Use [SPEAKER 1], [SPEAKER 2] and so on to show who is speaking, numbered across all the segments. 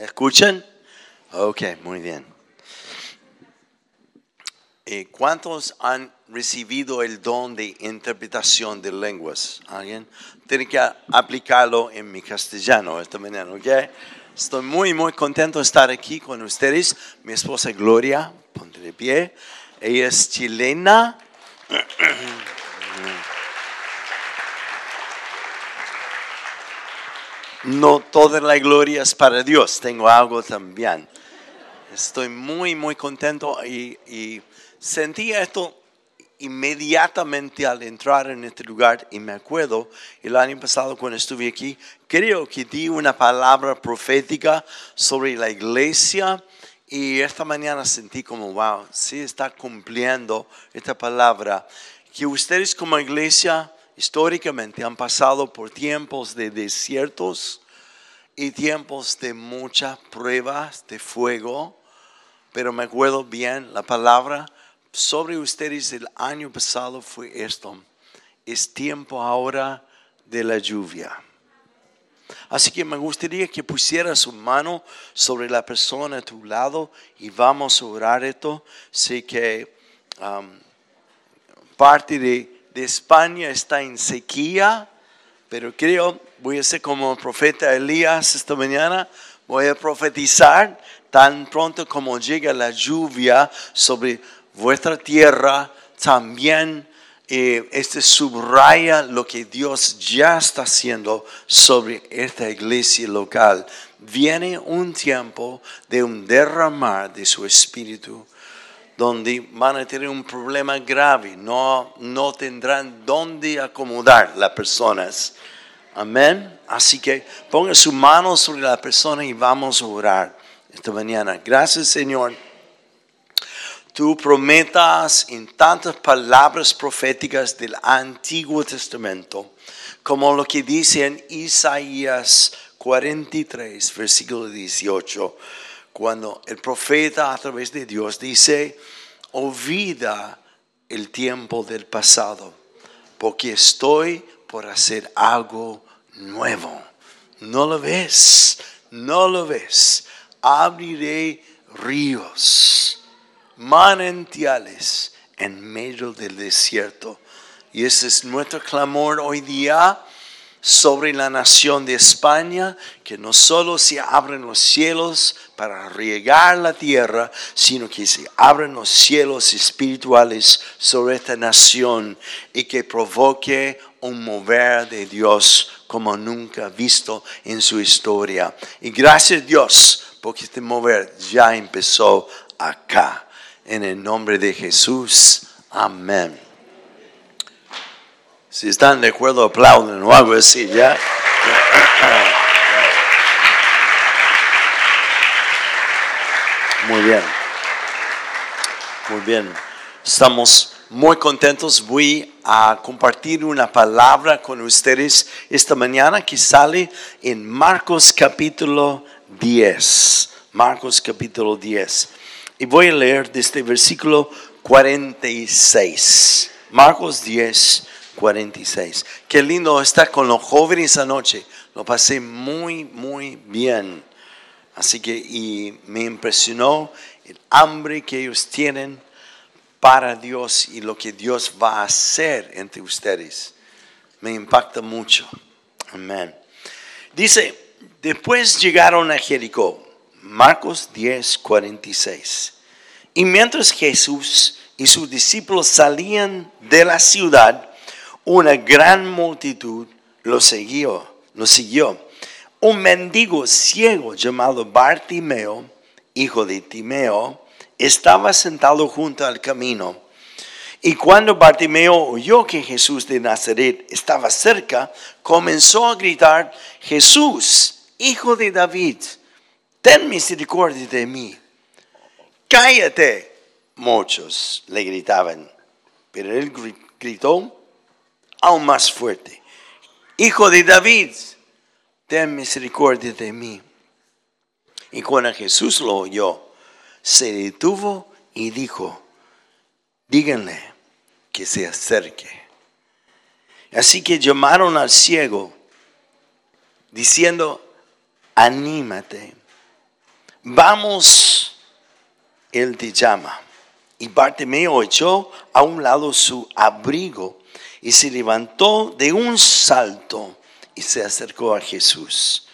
[SPEAKER 1] ¿Me escuchan? Ok, muy bien. Eh, ¿Cuántos han recibido el don de interpretación de lenguas? ¿Alguien? Tiene que aplicarlo en mi castellano esta mañana, ¿ok? Estoy muy, muy contento de estar aquí con ustedes. Mi esposa Gloria, ponte de pie. Ella es chilena. No toda la gloria es para Dios, tengo algo también. Estoy muy, muy contento y, sentí esto inmediatamente al entrar en este lugar y me acuerdo el año pasado cuando estuve aquí, creo que di una palabra profética sobre la iglesia y esta mañana sentí como, wow, sí está cumpliendo esta palabra, que ustedes como iglesia históricamente han pasado por tiempos de desiertos y tiempos de muchas pruebas de fuego, pero me acuerdo bien la palabra sobre ustedes el año pasado fue esto. Es tiempo ahora de la lluvia. Así que me gustaría que pusiera su mano sobre la persona a tu lado y vamos a orar esto. Sé que um, parte de, de España está en sequía, pero creo, voy a ser como profeta Elías esta mañana, voy a profetizar tan pronto como llega la lluvia sobre vuestra tierra, también eh, este subraya lo que Dios ya está haciendo sobre esta iglesia local. Viene un tiempo de un derramar de su espíritu donde van a tener un problema grave, no, no tendrán dónde acomodar las personas. Amén. Así que ponga su mano sobre la persona y vamos a orar esta mañana. Gracias Señor tú prometas en tantas palabras proféticas del Antiguo Testamento, como lo que dice en Isaías 43, versículo 18, cuando el profeta a través de Dios dice, olvida el tiempo del pasado, porque estoy por hacer algo nuevo. No lo ves, no lo ves. Abriré ríos manantiales en medio del desierto. Y ese es nuestro clamor hoy día sobre la nación de España, que no solo se abren los cielos para regar la tierra, sino que se abren los cielos espirituales sobre esta nación y que provoque un mover de Dios como nunca visto en su historia. Y gracias a Dios, porque este mover ya empezó acá en el nombre de Jesús. Amén. Si están de acuerdo, aplauden o algo así, ¿ya? Muy bien. Muy bien. Estamos muy contentos. Voy a compartir una palabra con ustedes esta mañana que sale en Marcos capítulo 10. Marcos capítulo 10. Y voy a leer desde versículo 46. Marcos 10, 46. Qué lindo estar con los jóvenes anoche. Lo pasé muy, muy bien. Así que y me impresionó el hambre que ellos tienen para Dios y lo que Dios va a hacer entre ustedes. Me impacta mucho. Amén. Dice, después llegaron a Jericó. Marcos 10, 46. Y mientras Jesús y sus discípulos salían de la ciudad, una gran multitud lo siguió, lo siguió. Un mendigo ciego llamado Bartimeo, hijo de Timeo, estaba sentado junto al camino. Y cuando Bartimeo oyó que Jesús de Nazaret estaba cerca, comenzó a gritar, Jesús, hijo de David, ten misericordia de mí. Cállate, muchos le gritaban, pero él gritó aún más fuerte, Hijo de David, ten misericordia de mí. Y cuando Jesús lo oyó, se detuvo y dijo, díganle que se acerque. Así que llamaron al ciego, diciendo, anímate vamos, Él te llama. Y Bartimeo echó a un lado su abrigo y se levantó de un salto y se acercó a Jesús.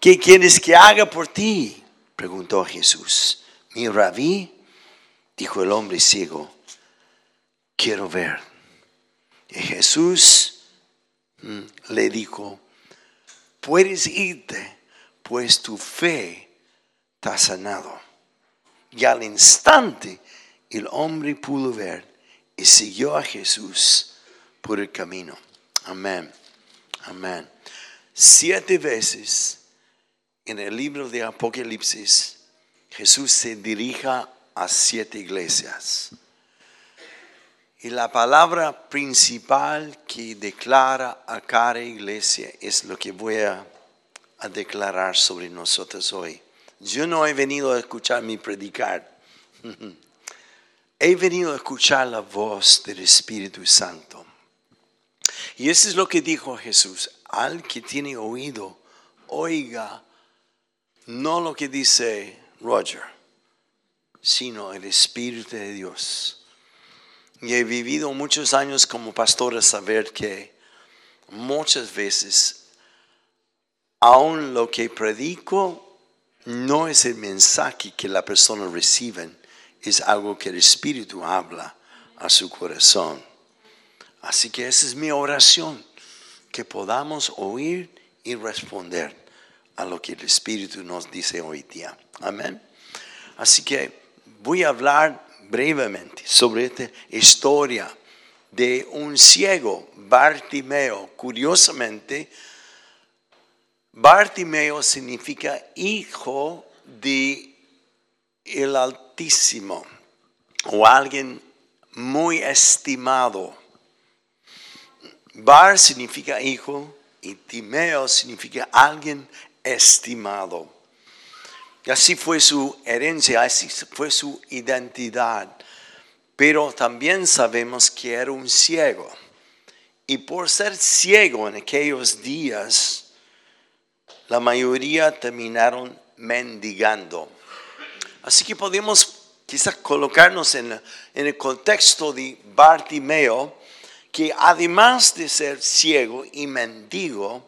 [SPEAKER 1] ¿Qué quieres que haga por ti? preguntó Jesús. Mi rabí, dijo el hombre ciego, quiero ver. Y Jesús mm, le dijo, puedes irte, pues tu fe te ha sanado. Y al instante el hombre pudo ver y siguió a Jesús por el camino. Amén. Amén. Siete veces en el libro de Apocalipsis Jesús se dirija a siete iglesias. Y la palabra principal que declara a cada iglesia es lo que voy a, declarar sobre nosotros hoy. Yo no he venido a escuchar mi predicar. he venido a escuchar la voz del Espíritu Santo. Y eso es lo que dijo Jesús. Al que tiene oído, oiga no lo que dice Roger, sino el Espíritu de Dios. Y he vivido muchos años como pastor a saber que muchas veces, aun lo que predico, no es el mensaje que la persona recibe, es algo que el Espíritu habla a su corazón. Así que esa es mi oración, que podamos oír y responder a lo que el Espíritu nos dice hoy día. Amén. Así que voy a hablar brevemente sobre esta historia de un ciego, Bartimeo. Curiosamente, Bartimeo significa hijo de el Altísimo o alguien muy estimado. Bar significa hijo y Timeo significa alguien estimado. Y así fue su herencia, así fue su identidad. Pero también sabemos que era un ciego. Y por ser ciego en aquellos días, la mayoría terminaron mendigando. Así que podemos quizás colocarnos en, en el contexto de Bartimeo, que además de ser ciego y mendigo,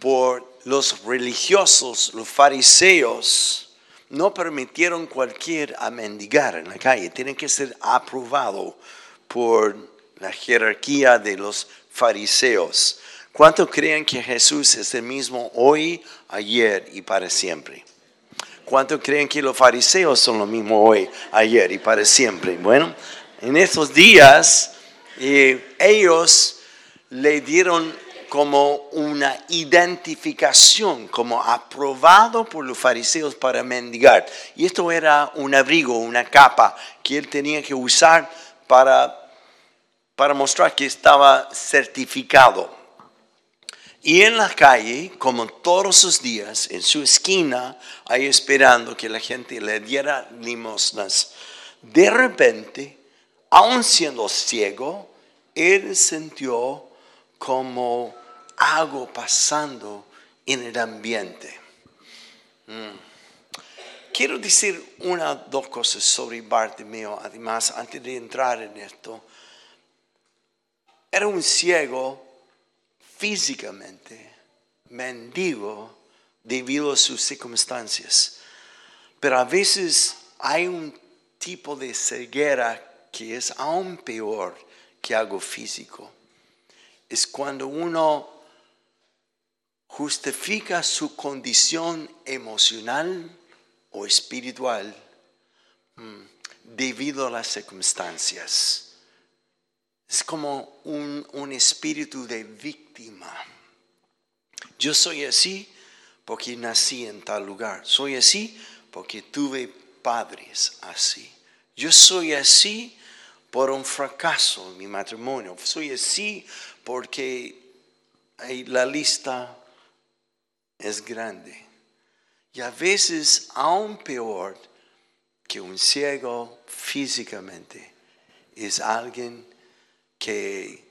[SPEAKER 1] por los religiosos, los fariseos, no permitieron cualquier a mendigar en la calle. Tiene que ser aprobado por la jerarquía de los fariseos. ¿Cuánto creen que Jesús es el mismo hoy, ayer y para siempre? ¿Cuánto creen que los fariseos son lo mismo hoy, ayer y para siempre? Bueno, en estos días eh, ellos le dieron como una identificación, como aprobado por los fariseos para mendigar. Y esto era un abrigo, una capa que él tenía que usar para, para mostrar que estaba certificado. Y en la calle, como todos los días, en su esquina, ahí esperando que la gente le diera limosnas, de repente, aun siendo ciego, él sintió como algo pasando en el ambiente. Mm. Quiero decir una dos cosas sobre Bartimeo, además, antes de entrar en esto. Era un ciego físicamente, mendigo, debido a sus circunstancias. Pero a veces hay un tipo de ceguera que es aún peor que algo físico. Es cuando uno justifica su condición emocional o espiritual mm, debido a las circunstancias. Es como un, un espíritu de víctima. Yo soy así porque nací en tal lugar. Soy así porque tuve padres así. Yo soy así por un fracaso en mi matrimonio. Soy así porque la lista es grande. Y a veces aún peor que un ciego físicamente es alguien que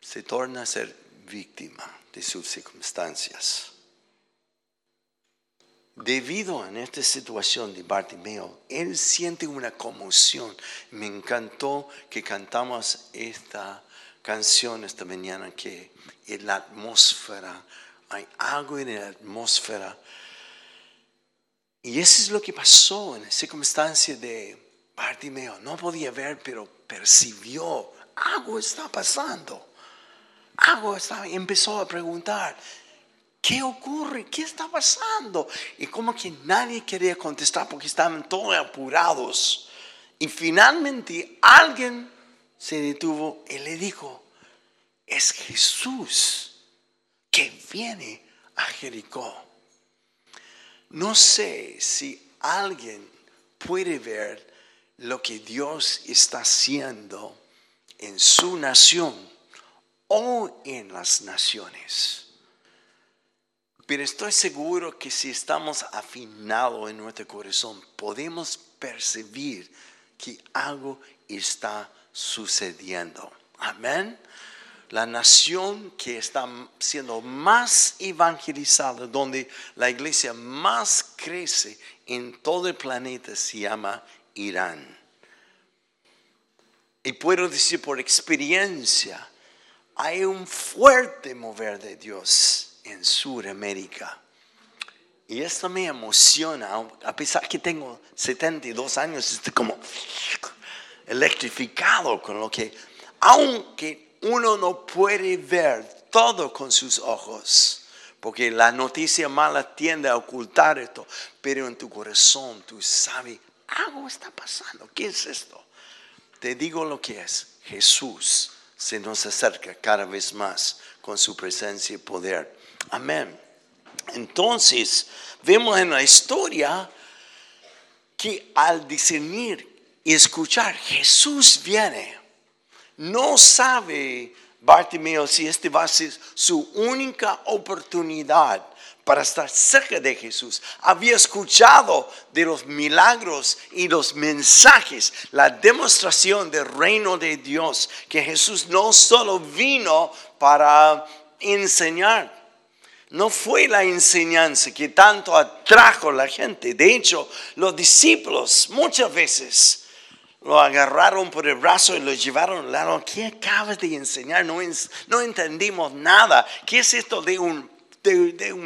[SPEAKER 1] se torna a ser víctima de sus circunstancias. Debido a esta situación de Bartimeo, él siente una conmoción. Me encantó que cantamos esta canción esta mañana, que en la atmósfera, hay algo en la atmósfera. Y eso es lo que pasó en la circunstancia de Bartimeo. No podía ver, pero percibió, algo está pasando. Algo está, empezó a preguntar, ¿Qué ocurre? ¿Qué está pasando? Y como que nadie quería contestar porque estaban todos apurados. Y finalmente alguien se detuvo y le dijo, es Jesús que viene a Jericó. No sé si alguien puede ver lo que Dios está haciendo en su nación o en las naciones. Pero estoy seguro que si estamos afinados en nuestro corazón, podemos percibir que algo está sucediendo. Amén. La nación que está siendo más evangelizada, donde la iglesia más crece en todo el planeta, se llama Irán. Y puedo decir por experiencia, hay un fuerte mover de Dios en Sudamérica. Y esto me emociona, a pesar que tengo 72 años, estoy como electrificado con lo que, aunque uno no puede ver todo con sus ojos, porque la noticia mala tiende a ocultar esto, pero en tu corazón tú sabes, algo está pasando, ¿qué es esto? Te digo lo que es, Jesús se nos acerca cada vez más con su presencia y poder. Amén. Entonces, vemos en la historia que al discernir y escuchar, Jesús viene. No sabe Bartimeo si este va a ser su única oportunidad para estar cerca de Jesús. Había escuchado de los milagros y los mensajes, la demostración del reino de Dios, que Jesús no solo vino para enseñar, no fue la enseñanza que tanto atrajo a la gente. De hecho, los discípulos muchas veces lo agarraron por el brazo y lo llevaron al lado. ¿Qué acabas de enseñar? No, entendimos nada. ¿Qué es esto de un,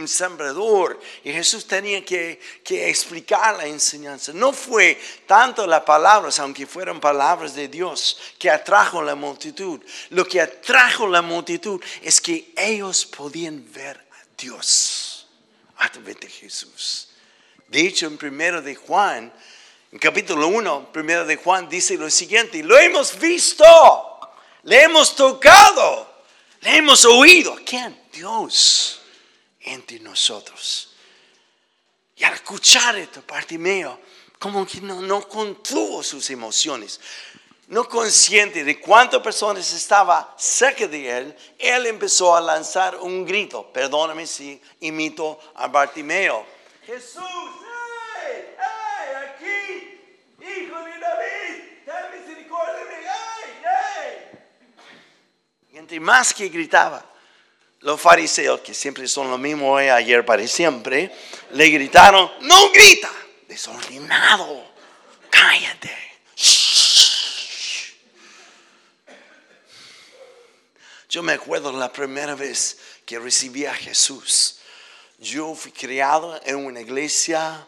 [SPEAKER 1] sembrador? Y Jesús tenía que, que explicar la enseñanza. No fue tanto las palabras, aunque fueron palabras de Dios, que atrajo la multitud. Lo que atrajo la multitud es que ellos podían ver Dios a través de Jesús. De hecho, en primero de Juan, en capítulo 1, primero de Juan dice lo siguiente, lo hemos visto, le hemos tocado, le hemos oído. ¿Quién? Dios entre nosotros. Y al escuchar esto, parte mío, como que no, no contuvo sus emociones no consciente de cuántas personas estaba cerca de él, él empezó a lanzar un grito. Perdóname si imito a Bartimeo. Jesús, ¡hey! ¡hey! Aquí, hijo de David, ten misericordia de mí, ¡hey! ¡hey! Y entre más que gritaba, los fariseos, que siempre son lo mismo hoy, ayer para siempre, le gritaron, no grita, desordenado, cállate. Yo me acuerdo la primera vez que recibí a Jesús. Yo fui criado en una iglesia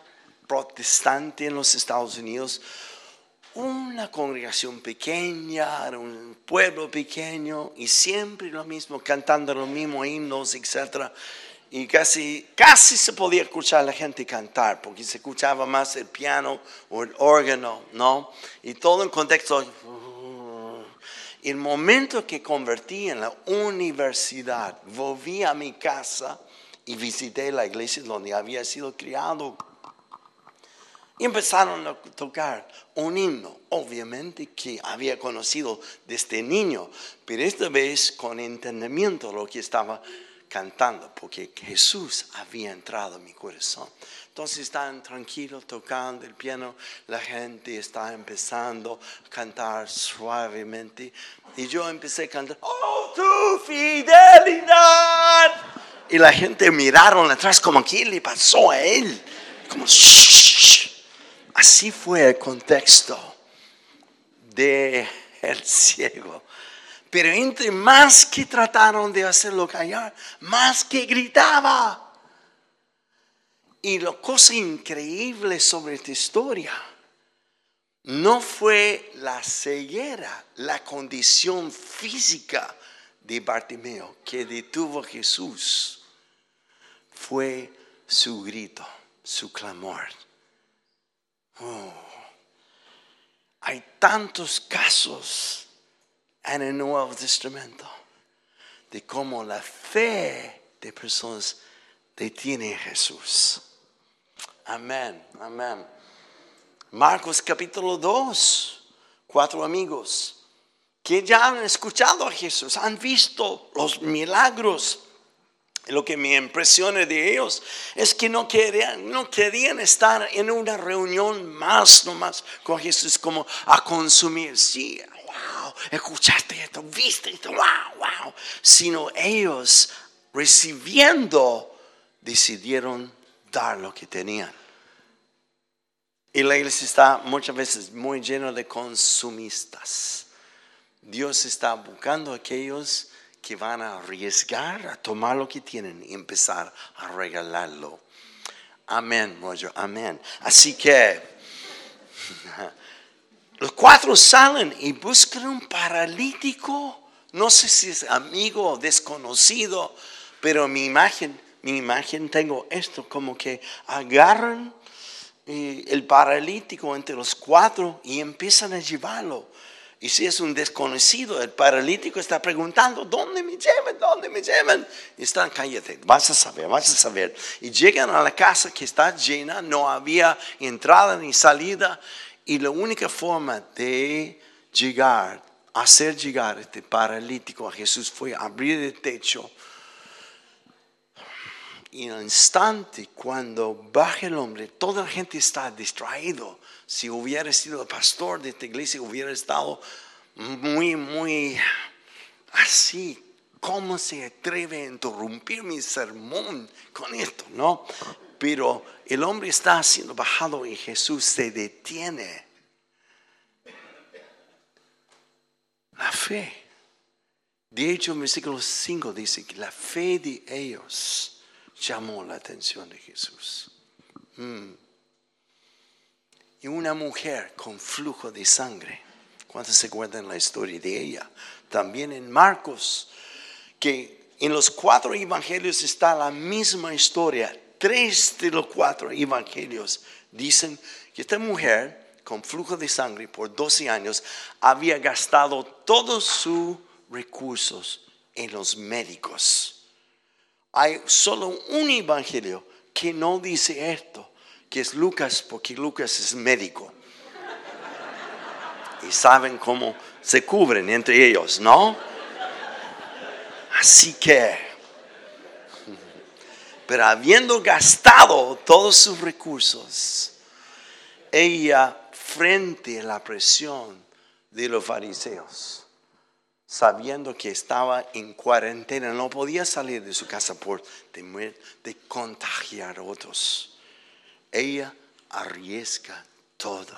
[SPEAKER 1] protestante en los Estados Unidos, una congregación pequeña, un pueblo pequeño y siempre lo mismo, cantando los mismos himnos, etc. Y casi, casi se podía escuchar a la gente cantar, porque se escuchaba más el piano o el órgano, ¿no? Y todo en contexto el momento que convertí en la universidad, volví a mi casa y visité la iglesia donde había sido criado. Y empezaron a tocar un himno, obviamente que había conocido desde niño, pero esta vez con entendimiento lo que estaba cantando, porque Jesús había entrado en mi corazón. Entonces están tranquilos tocando el piano, la gente está empezando a cantar suavemente y yo empecé a cantar, oh, tu fidelidad. Y la gente miraron atrás como, ¿qué le pasó a él? Como, "Shh". así fue el contexto de ciego. Pero entre más que trataron de hacerlo callar, más que gritaba. Y la cosa increíble sobre esta historia no fue la ceguera, la condición física de Bartimeo que detuvo a Jesús, fue su grito, su clamor. Oh, hay tantos casos en el Nuevo Testamento de cómo la fe de personas detiene a Jesús. Amén, amén. Marcos capítulo 2, cuatro amigos que ya han escuchado a Jesús, han visto los milagros. Lo que me impresiona de ellos es que no querían, no querían estar en una reunión más nomás con Jesús como a consumir. Sí, wow, escuchaste esto, viste esto, wow, wow. Sino ellos recibiendo decidieron dar lo que tenían. Y la iglesia está muchas veces muy llena de consumistas. Dios está buscando a aquellos que van a arriesgar a tomar lo que tienen y empezar a regalarlo. Amén, Roger, amén. Así que los cuatro salen y buscan un paralítico. No sé si es amigo o desconocido, pero mi imagen, mi imagen tengo esto como que agarran eh, el paralítico entre los cuatro y empiezan a llevarlo. Y si es un desconocido, el paralítico está preguntando, ¿dónde me llevan? ¿Dónde me llevan? Y están, cállate, vas a saber, vas a saber. Y llegan a la casa que está llena, no había entrada ni salida. Y la única forma de llegar, hacer llegar este paralítico a Jesús fue abrir el techo. Instante, cuando baja el hombre, toda la gente está distraído si hubiera sido el pastor de esta iglesia, hubiera estado muy, muy así. ¿Cómo se atreve a interrumpir mi sermón con esto? No, pero el hombre está siendo bajado y Jesús se detiene. La fe. De hecho, en versículo 5 dice que la fe de ellos llamó la atención de Jesús. Mm y una mujer con flujo de sangre. ¿Cuántos se acuerdan la historia de ella? También en Marcos, que en los cuatro evangelios está la misma historia. Tres de los cuatro evangelios dicen que esta mujer con flujo de sangre por 12 años había gastado todos sus recursos en los médicos. Hay solo un evangelio que no dice esto que es Lucas, porque Lucas es médico. Y saben cómo se cubren entre ellos, ¿no? Así que, pero habiendo gastado todos sus recursos, ella frente a la presión de los fariseos, sabiendo que estaba en cuarentena, no podía salir de su casa por temer de contagiar a otros ella arriesga todo.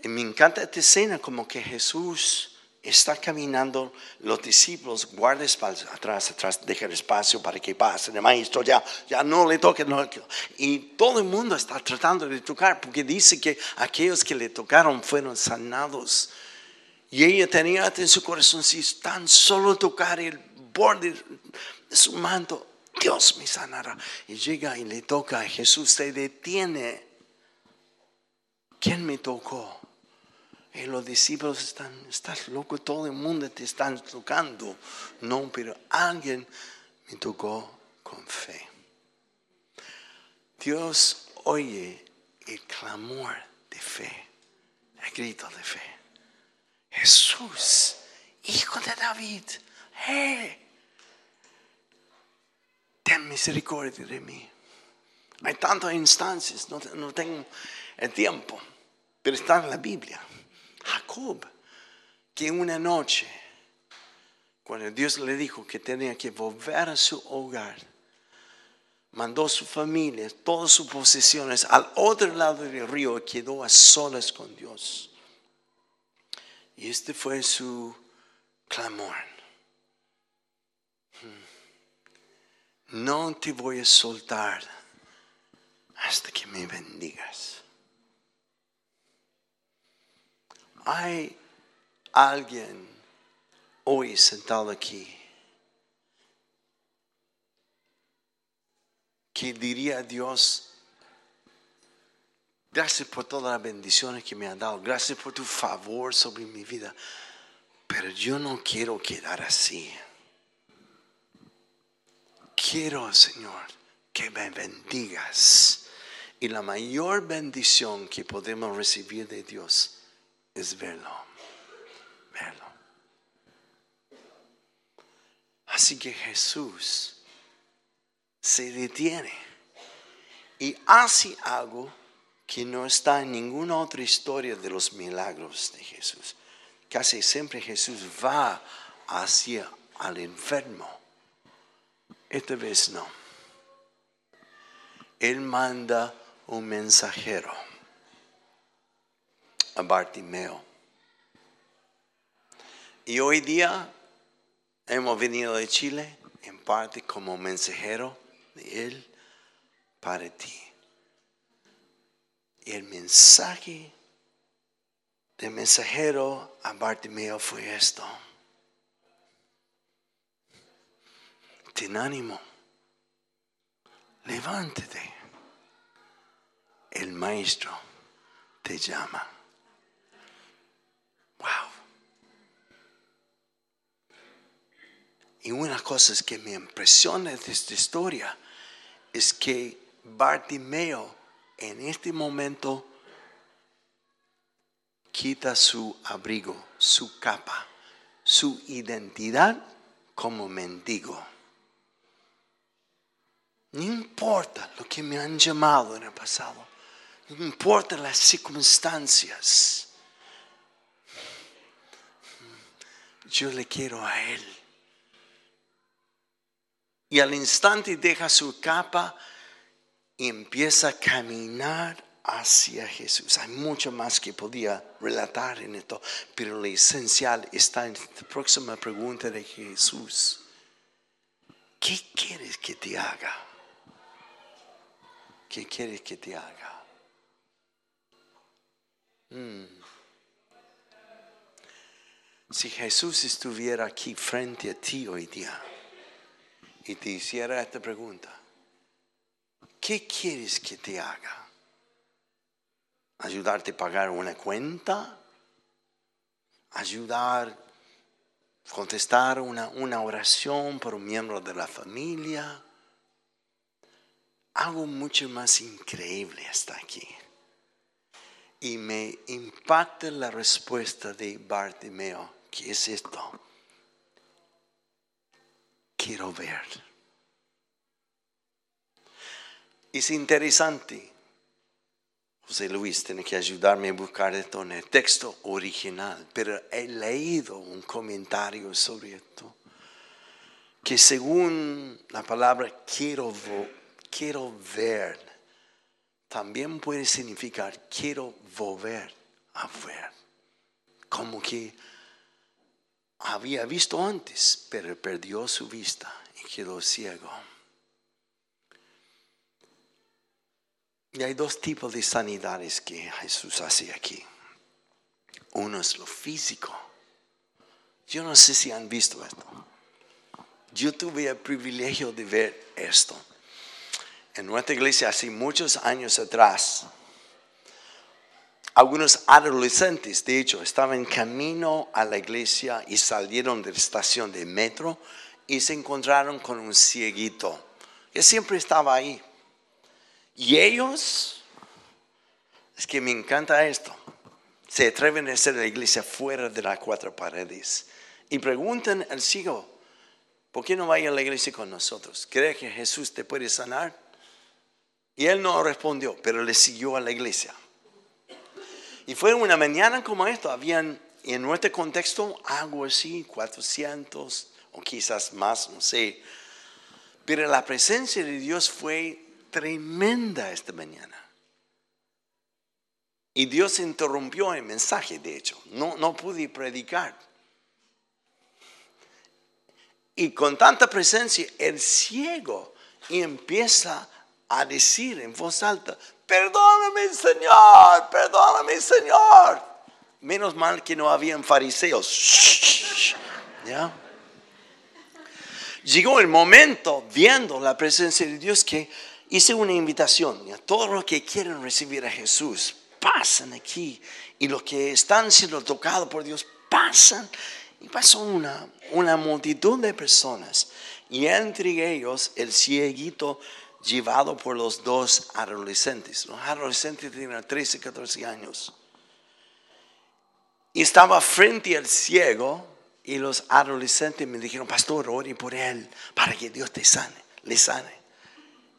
[SPEAKER 1] Y me encanta esta escena como que Jesús está caminando, los discípulos guardan espacio atrás, atrás, dejan espacio para que pase el maestro, ya, ya no le toque. No, y todo el mundo está tratando de tocar porque dice que aquellos que le tocaron fueron sanados. Y ella tenía en su corazón, si tan solo tocar el borde de su manto, Dios me sanará. Y llega y le toca a Jesús, se detiene. ¿Quién me tocó? Y los discípulos están, estás loco, todo el mundo te está tocando. No, pero alguien me tocó con fe. Dios oye el clamor de fe, el grito de fe. Jesús, hijo de David, hey, ten misericordia de mí. Hay tantas instancias, no, no tengo el tiempo, pero está en la Biblia. Jacob, que una noche, cuando Dios le dijo que tenía que volver a su hogar, mandó su familia, todas sus posesiones al otro lado del río y quedó a solas con Dios. Y este fue su clamor. Hmm. No te voy a soltar hasta que me bendigas. Hay alguien hoy sentado aquí que diría a Dios, gracias por todas las bendiciones que me han dado, gracias por tu favor sobre mi vida, pero yo no quiero quedar así. Quiero, Señor, que me bendigas. Y la mayor bendición que podemos recibir de Dios es verlo, verlo. Así que Jesús se detiene y hace algo que no está en ninguna otra historia de los milagros de Jesús. Casi siempre Jesús va hacia al enfermo. Esta vez no. Él manda un mensajero a Bartimeo. Y hoy día hemos venido de Chile en parte como mensajero de Él para ti. El mensaje del mensajero a Bartimeo fue esto. Ten ánimo. Levántate. El maestro te llama. Wow. Y una cosa que me impresiona de esta historia es que Bartimeo en este momento quita su abrigo, su capa, su identidad como mendigo. No importa lo que me han llamado en el pasado, no importa las circunstancias, yo le quiero a Él y al instante deja su capa y empieza a caminar hacia Jesús. Hay mucho más que podía relatar en esto, pero lo esencial está en la próxima pregunta de Jesús. ¿Qué quieres que te haga? ¿Qué quieres que te haga? Hmm. Si Jesús estuviera aquí frente a ti hoy día, y te hiciera esta pregunta, ¿qué quieres que te haga? ¿Ayudarte a pagar una cuenta? ¿Ayudar a contestar una, una oración por un miembro de la familia? Algo mucho más increíble hasta aquí. Y me impacta la respuesta de Bartimeo, ¿qué es esto? quiero ver. Es interesante. José Luis tiene que ayudarme a buscar esto en el texto original, pero he leído un comentario sobre esto, que según la palabra quiero, quiero ver, también puede significar quiero volver a ver. Como que había visto antes, pero perdió su vista y quedó ciego. Hay dos tipos de sanidades que Jesús hace aquí. Uno es lo físico. Yo no sé si han visto esto. Yo tuve el privilegio de ver esto. En nuestra iglesia hace muchos años atrás, algunos adolescentes, de hecho, estaban en camino a la iglesia y salieron de la estación de metro y se encontraron con un cieguito que siempre estaba ahí. Y ellos, es que me encanta esto, se atreven a hacer la iglesia fuera de las cuatro paredes y preguntan al ciego, ¿por qué no vaya a la iglesia con nosotros? ¿Cree que Jesús te puede sanar? Y él no respondió, pero le siguió a la iglesia. Y fue una mañana como esto, habían en nuestro contexto algo así, 400 o quizás más, no sé, Pero la presencia de Dios fue tremenda esta mañana. Y Dios interrumpió el mensaje, de hecho. No, no pude predicar. Y con tanta presencia, el ciego empieza a decir en voz alta, perdóname Señor, perdóname Señor. Menos mal que no habían fariseos. ¿Ya? Llegó el momento, viendo la presencia de Dios, que hice una invitación a todos los que quieren recibir a Jesús, pasan aquí. Y los que están siendo tocados por Dios, pasan. Y pasó una, una multitud de personas. Y entre ellos el cieguito llevado por los dos adolescentes. Los adolescentes tenían 13, 14 años. Y estaba frente al ciego y los adolescentes me dijeron, pastor, ore por él para que Dios te sane, le sane.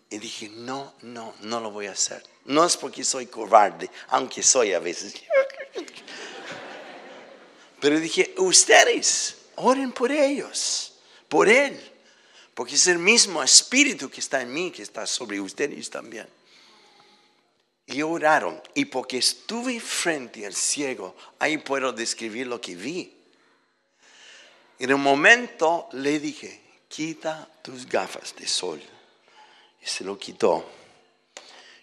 [SPEAKER 1] Y dije, no, no, no lo voy a hacer. No es porque soy cobarde, aunque soy a veces. Pero dije, ustedes, oren por ellos, por él. Porque es el mismo espíritu que está en mí, que está sobre ustedes también. Y oraron. Y porque estuve frente al ciego, ahí puedo describir lo que vi. En un momento le dije, quita tus gafas de sol y se lo quitó.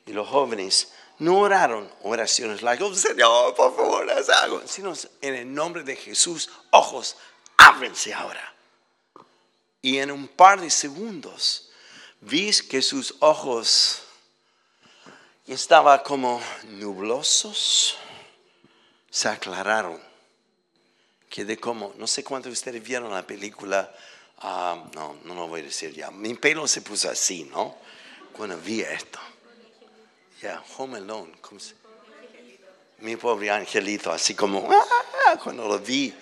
[SPEAKER 1] Y los jóvenes no oraron oraciones like, Señor, por favor, haz algo, sino en el nombre de Jesús, ojos, ábrense ahora. Y en un par de segundos vi que sus ojos estaban como nublosos, se aclararon. Quedé como, no sé cuántos de ustedes vieron la película Ah, no, no lo voy a decir ya. Mi pelo se puso así, ¿no? Cuando vi esto. Ya, Home Alone. Mi pobre angelito, así como, ah", cuando lo vi.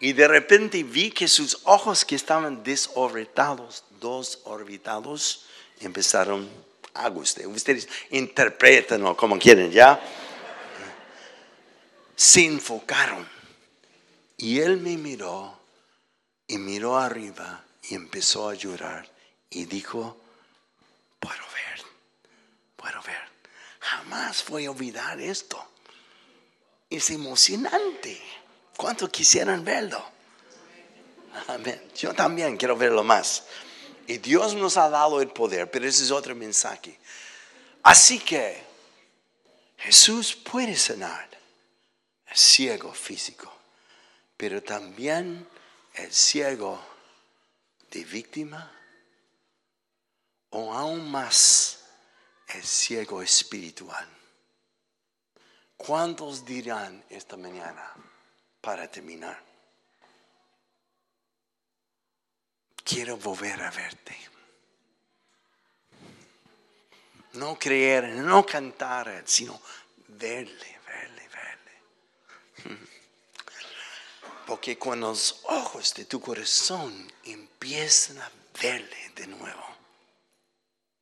[SPEAKER 1] Y de repente vi que sus ojos que estaban desorbitados, dos orbitados, empezaron a gustar. Ustedes interpretan como quieren, ¿ya? Se enfocaron. Y él me miró y miró arriba y empezó a llorar y dijo, puedo ver, puedo ver. Jamás voy a olvidar esto. Es emocionante. ¿Cuántos quisieran verlo? Amén. Yo también quiero verlo más. Y Dios nos ha dado el poder, pero ese es otro mensaje. Así que Jesús puede sanar el ciego físico, pero también el ciego de víctima o aún más el ciego espiritual. ¿Cuántos dirán esta mañana para terminar? Quiero volver a verte. No creer, no cantar, sino verle, verle, verle. Porque cuando los ojos de tu corazón empiezan a verle de nuevo,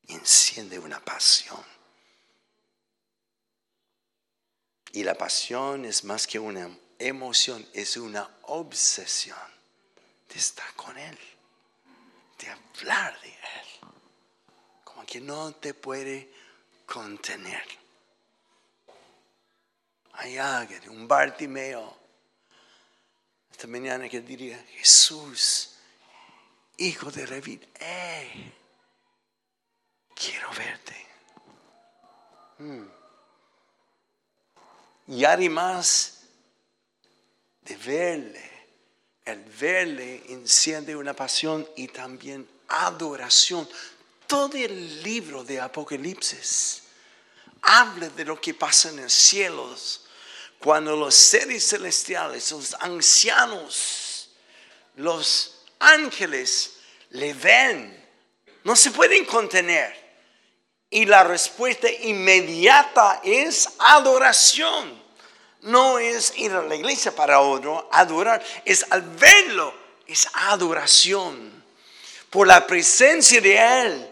[SPEAKER 1] enciende una pasión. Y la pasión es más que una emoción, es una obsesión de estar con Él, de hablar de Él, como que no te puede contener. Hay alguien, un Bartimeo, mañana que diría, Jesús, hijo de David, eh, quiero verte. Hmm. Y además de verle, el verle enciende una pasión y también adoración. Todo el libro de Apocalipsis habla de lo que pasa en los cielos cuando los seres celestiales, los ancianos, los ángeles le ven, no se pueden contener. Y la respuesta inmediata es adoración. No es ir a la iglesia para otro, adorar, es al verlo, es adoración. Por la presencia de Él,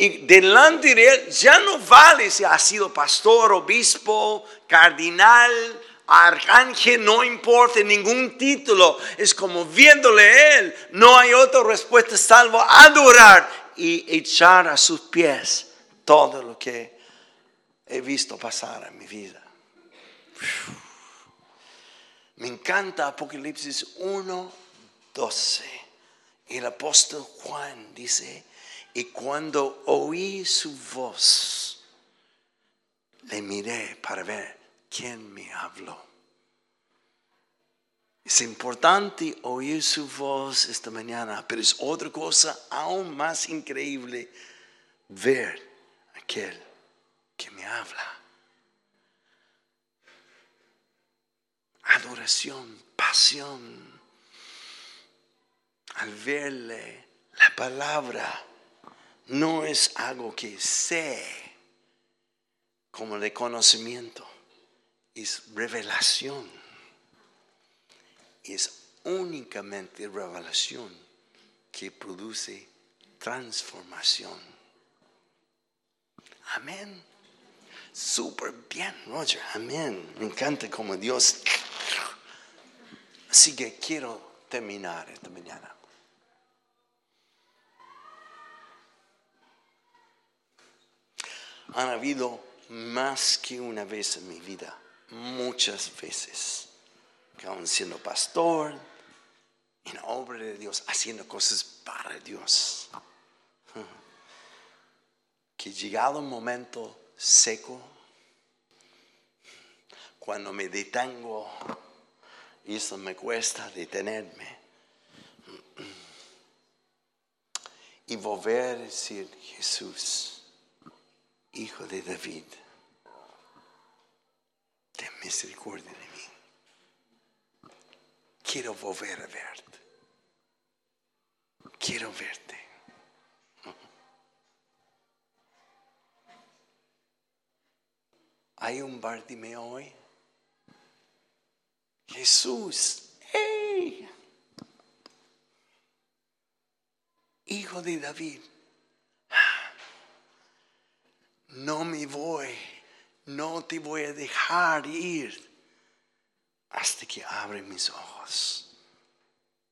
[SPEAKER 1] y delante de Él ya no vale si ha sido pastor, obispo, cardinal, arcángel, no importa ningún título. Es como viéndole a Él. No hay otra respuesta salvo adorar y echar a sus pies todo lo que he visto pasar en mi vida. Me encanta Apocalipsis 1, 12. El apóstol Juan dice, y cuando oí su voz, le miré para ver quién me habló. Es importante oír su voz esta mañana, pero es otra cosa aún más increíble ver aquel que me habla. Adoración, pasión. Al verle la palabra no es algo que sé como de conocimiento, es revelación. Es únicamente revelación que produce transformación. Amén. Súper bien, Roger. Amén. Me encanta como Dios. Así que quiero terminar esta mañana. Han habido más que una vez en mi vida, muchas veces, que aún siendo pastor, en obra de Dios, haciendo cosas para Dios, que llegado un momento seco, cuando me detengo, y eso me cuesta detenerme, y volver a decir, Jesús, Hijo de David, ten misericordia de mí. Quiero volver a verte. Quiero verte. Hay un Bartimeo hoy. Jesús, hijo de David no me voy, no te voy a dejar ir hasta que abre mis ojos.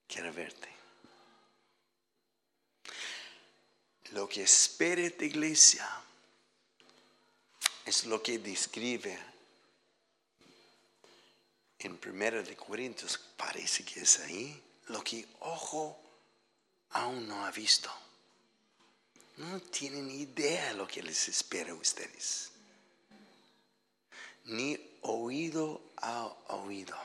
[SPEAKER 1] Quiero verte. Lo que espera esta iglesia es lo que describe en Primera de Corintios, parece que es ahí, lo que ojo aún no ha visto no tienen idea de lo que les espera a ustedes. Ni oído a oído.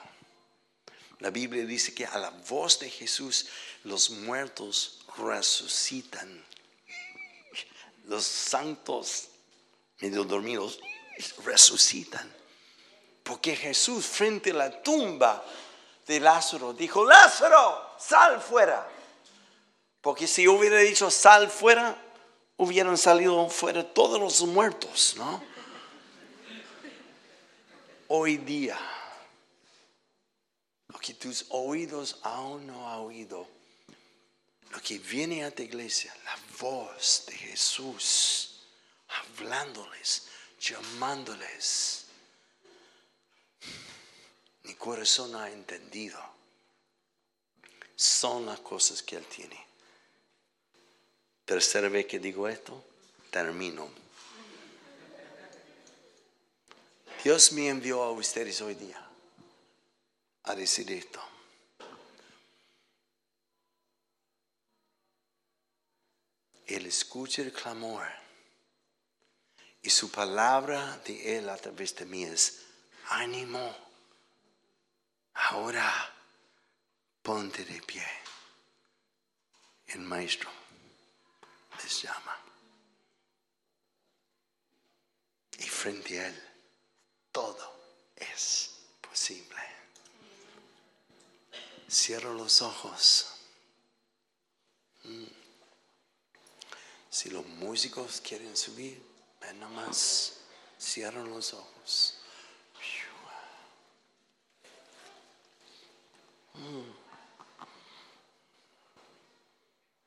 [SPEAKER 1] La Biblia dice que a la voz de Jesús los muertos resucitan. Los santos, medio dormidos, resucitan. Porque Jesús frente a la tumba de Lázaro dijo, Lázaro, sal fuera. Porque si hubiera dicho sal fuera, hubieran salido fuera todos los muertos, ¿no? Hoy día, lo que tus oídos aún no han oído, lo que viene a tu iglesia, la voz de Jesús, hablándoles, llamándoles. Mi corazón ha entendido. Son las cosas que Él tiene. Tercera vez que digo esto, termino. Dios me envió a ustedes hoy día a decir esto. Él escucha el clamor y su palabra de Él a través de mí es ánimo. Ahora ponte de pie. El maestro les llama. Y frente a Él todo es posible. Cierro los ojos. Mm. Si los músicos quieren subir, ven nomás. Cierro los ojos. Mm.